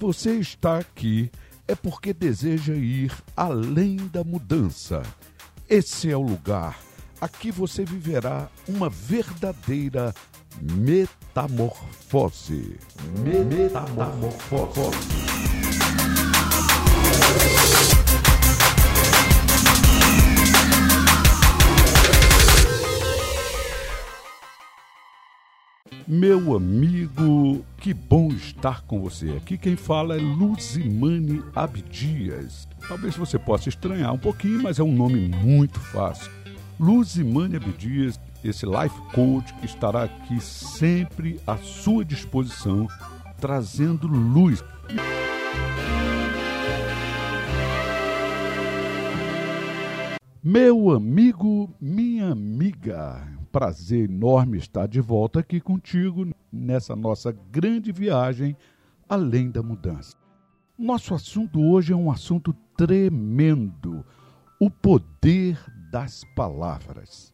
Você está aqui, é porque deseja ir além da mudança. Esse é o lugar. Aqui você viverá uma verdadeira metamorfose. Metamorfose. Meu amigo, que bom estar com você. Aqui quem fala é Luzimane Abdias. Talvez você possa estranhar um pouquinho, mas é um nome muito fácil. Luzimane Abdias, esse life coach que estará aqui sempre à sua disposição, trazendo luz. Meu amigo, minha amiga, prazer enorme estar de volta aqui contigo nessa nossa grande viagem além da mudança. Nosso assunto hoje é um assunto tremendo: o poder das palavras.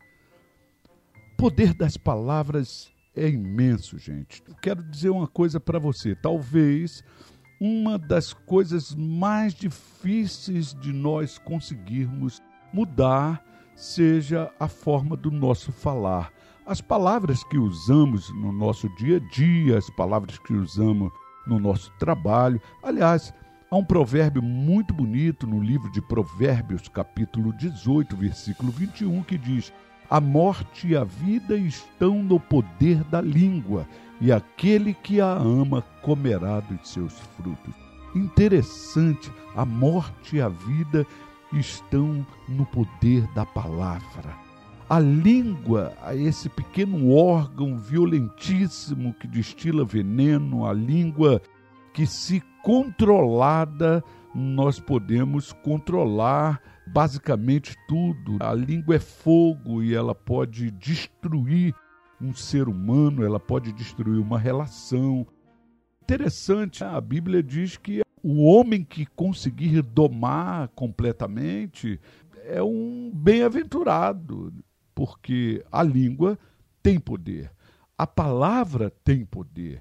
Poder das palavras é imenso, gente. Quero dizer uma coisa para você. Talvez uma das coisas mais difíceis de nós conseguirmos mudar seja a forma do nosso falar. As palavras que usamos no nosso dia a dia, as palavras que usamos no nosso trabalho. Aliás, há um provérbio muito bonito no livro de Provérbios, capítulo 18, versículo 21, que diz: A morte e a vida estão no poder da língua, e aquele que a ama comerá dos seus frutos. Interessante, a morte e a vida estão no poder da palavra. A língua, esse pequeno órgão violentíssimo que destila veneno, a língua que, se controlada, nós podemos controlar basicamente tudo. A língua é fogo e ela pode destruir um ser humano, ela pode destruir uma relação. Interessante, a Bíblia diz que o homem que conseguir domar completamente é um bem-aventurado, porque a língua tem poder, a palavra tem poder.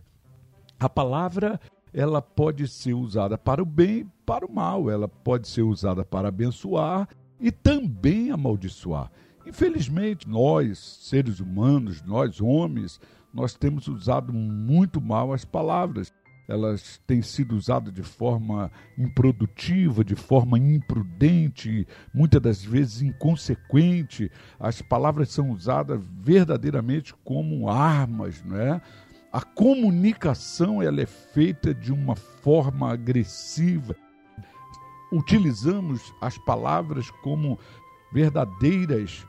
A palavra ela pode ser usada para o bem e para o mal, ela pode ser usada para abençoar e também amaldiçoar. Infelizmente, nós, seres humanos, nós homens, nós temos usado muito mal as palavras elas têm sido usadas de forma improdutiva, de forma imprudente, muitas das vezes inconsequente. As palavras são usadas verdadeiramente como armas, não é? A comunicação ela é feita de uma forma agressiva. Utilizamos as palavras como verdadeiras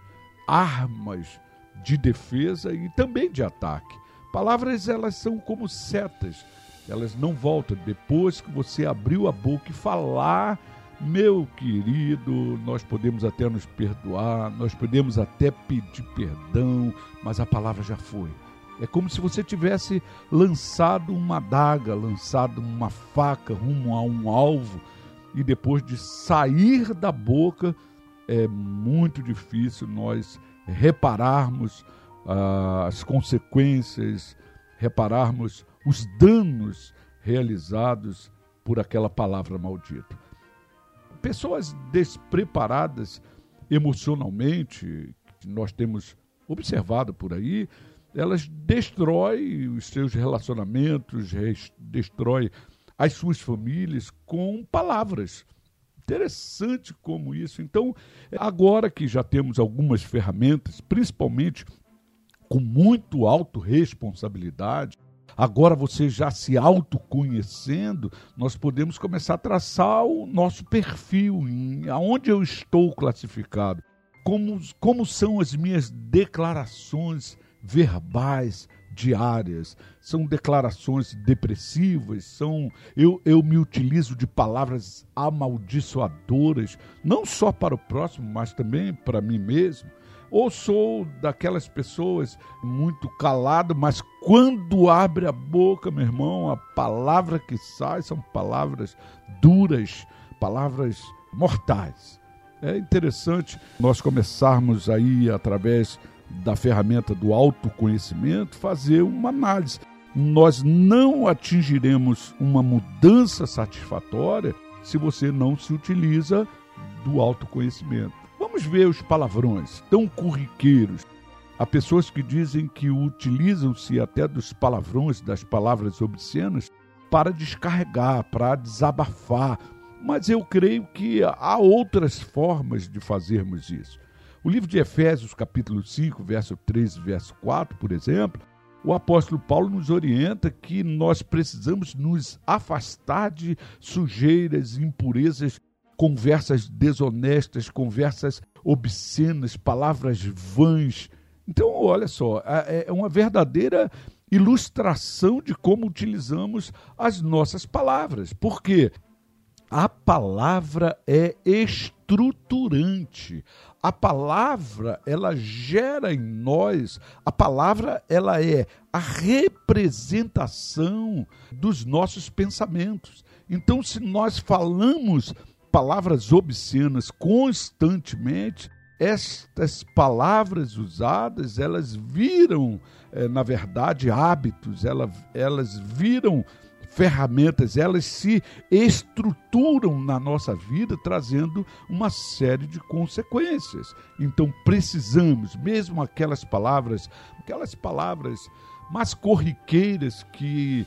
armas de defesa e também de ataque. Palavras elas são como setas elas não voltam. Depois que você abriu a boca e falar, meu querido, nós podemos até nos perdoar, nós podemos até pedir perdão, mas a palavra já foi. É como se você tivesse lançado uma adaga, lançado uma faca rumo a um alvo, e depois de sair da boca, é muito difícil nós repararmos ah, as consequências, repararmos os danos realizados por aquela palavra maldita. Pessoas despreparadas emocionalmente, que nós temos observado por aí, elas destroem os seus relacionamentos, destroem as suas famílias com palavras. Interessante como isso. Então, agora que já temos algumas ferramentas, principalmente com muito autorresponsabilidade, Agora você já se autoconhecendo, nós podemos começar a traçar o nosso perfil, em, aonde eu estou classificado, como, como são as minhas declarações verbais diárias, são declarações depressivas, são eu, eu me utilizo de palavras amaldiçoadoras, não só para o próximo, mas também para mim mesmo. Ou sou daquelas pessoas muito calado, mas quando abre a boca, meu irmão, a palavra que sai são palavras duras, palavras mortais. É interessante nós começarmos aí através da ferramenta do autoconhecimento fazer uma análise. nós não atingiremos uma mudança satisfatória se você não se utiliza do autoconhecimento. Vamos ver os palavrões tão corriqueiros. Há pessoas que dizem que utilizam-se até dos palavrões, das palavras obscenas, para descarregar, para desabafar. Mas eu creio que há outras formas de fazermos isso. O livro de Efésios, capítulo 5, verso 13 verso 4, por exemplo, o apóstolo Paulo nos orienta que nós precisamos nos afastar de sujeiras, impurezas, conversas desonestas, conversas obscenas, palavras vãs. Então, olha só, é uma verdadeira ilustração de como utilizamos as nossas palavras. Por quê? A palavra é estruturante. A palavra, ela gera em nós, a palavra ela é a representação dos nossos pensamentos. Então, se nós falamos palavras obscenas constantemente, estas palavras usadas, elas viram, eh, na verdade, hábitos, elas, elas viram ferramentas, elas se estruturam na nossa vida, trazendo uma série de consequências. Então precisamos, mesmo aquelas palavras, aquelas palavras mais corriqueiras que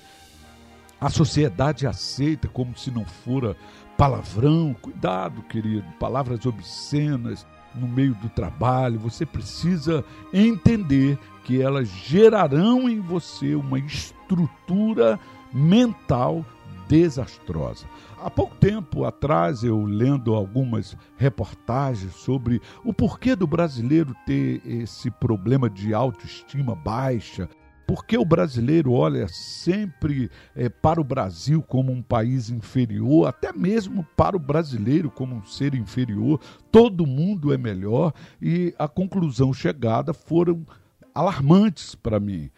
a sociedade aceita como se não fora palavrão, cuidado, querido, palavras obscenas no meio do trabalho, você precisa entender que elas gerarão em você uma estrutura mental desastrosa. Há pouco tempo atrás, eu lendo algumas reportagens sobre o porquê do brasileiro ter esse problema de autoestima baixa, porque o brasileiro olha sempre é, para o Brasil como um país inferior, até mesmo para o brasileiro como um ser inferior, todo mundo é melhor, e a conclusão chegada foram alarmantes para mim.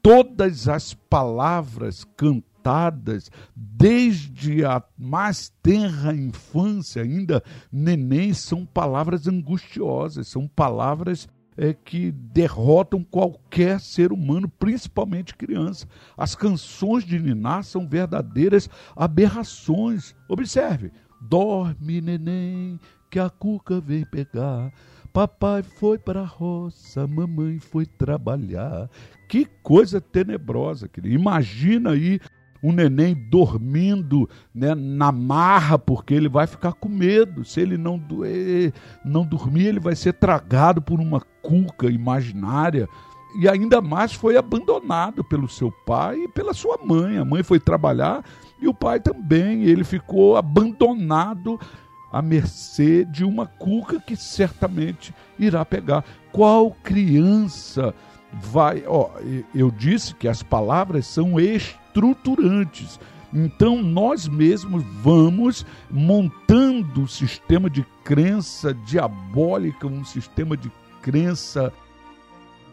Todas as palavras cantadas desde a mais tenra infância, ainda neném, são palavras angustiosas, são palavras é, que derrotam qualquer ser humano, principalmente criança. As canções de Niná são verdadeiras aberrações. Observe: dorme, neném, que a cuca vem pegar. Papai foi para a roça, mamãe foi trabalhar. Que coisa tenebrosa, querido. Imagina aí um neném dormindo né, na marra, porque ele vai ficar com medo. Se ele não, não dormir, ele vai ser tragado por uma cuca imaginária. E ainda mais foi abandonado pelo seu pai e pela sua mãe. A mãe foi trabalhar e o pai também. Ele ficou abandonado à mercê de uma cuca que certamente irá pegar. Qual criança vai. Ó, eu disse que as palavras são estruturantes. Então nós mesmos vamos montando um sistema de crença diabólica, um sistema de crença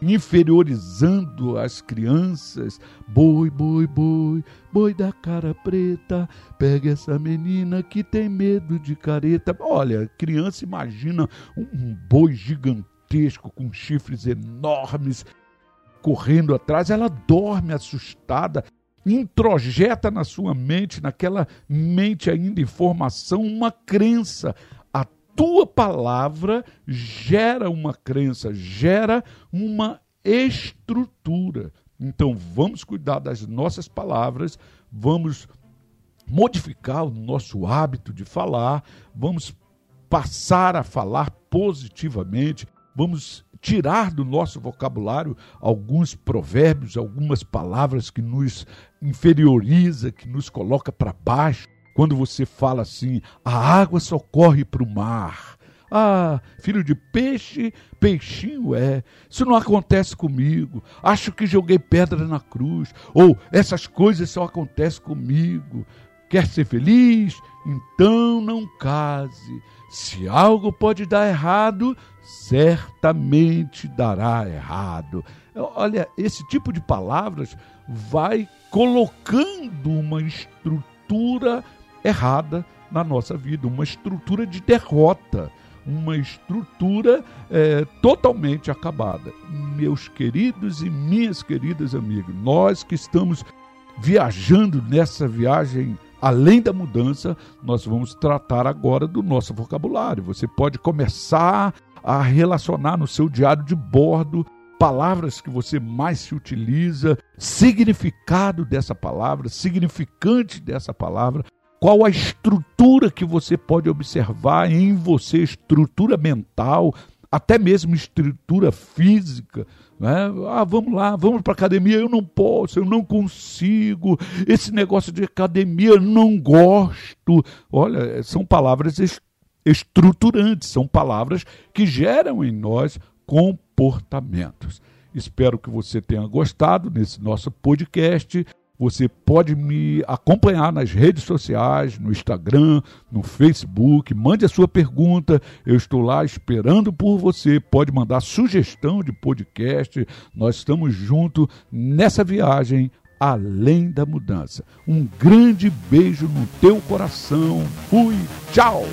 inferiorizando as crianças. Boi, boi, boi, boi da cara preta, pega essa menina que tem medo de careta. Olha, criança imagina um boi gigantesco com chifres enormes correndo atrás, ela dorme assustada, introjeta na sua mente, naquela mente ainda em formação, uma crença tua palavra gera uma crença, gera uma estrutura. Então vamos cuidar das nossas palavras, vamos modificar o nosso hábito de falar, vamos passar a falar positivamente, vamos tirar do nosso vocabulário alguns provérbios, algumas palavras que nos inferioriza, que nos coloca para baixo quando você fala assim, a água só corre para o mar. Ah, filho de peixe, peixinho é. Isso não acontece comigo. Acho que joguei pedra na cruz. Ou essas coisas só acontecem comigo. Quer ser feliz? Então não case. Se algo pode dar errado, certamente dará errado. Olha, esse tipo de palavras vai colocando uma estrutura errada na nossa vida, uma estrutura de derrota, uma estrutura é, totalmente acabada. Meus queridos e minhas queridas amigas, nós que estamos viajando nessa viagem além da mudança, nós vamos tratar agora do nosso vocabulário. Você pode começar a relacionar no seu diário de bordo palavras que você mais se utiliza, significado dessa palavra, significante dessa palavra, qual a estrutura que você pode observar em você, estrutura mental, até mesmo estrutura física. Né? Ah, vamos lá, vamos para academia. Eu não posso, eu não consigo. Esse negócio de academia, eu não gosto. Olha, são palavras estruturantes, são palavras que geram em nós comportamentos. Espero que você tenha gostado nesse nosso podcast. Você pode me acompanhar nas redes sociais, no Instagram, no Facebook. Mande a sua pergunta. Eu estou lá esperando por você. Pode mandar sugestão de podcast. Nós estamos juntos nessa viagem além da mudança. Um grande beijo no teu coração. Fui, tchau!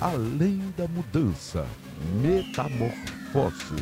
Além da mudança, metamorfose.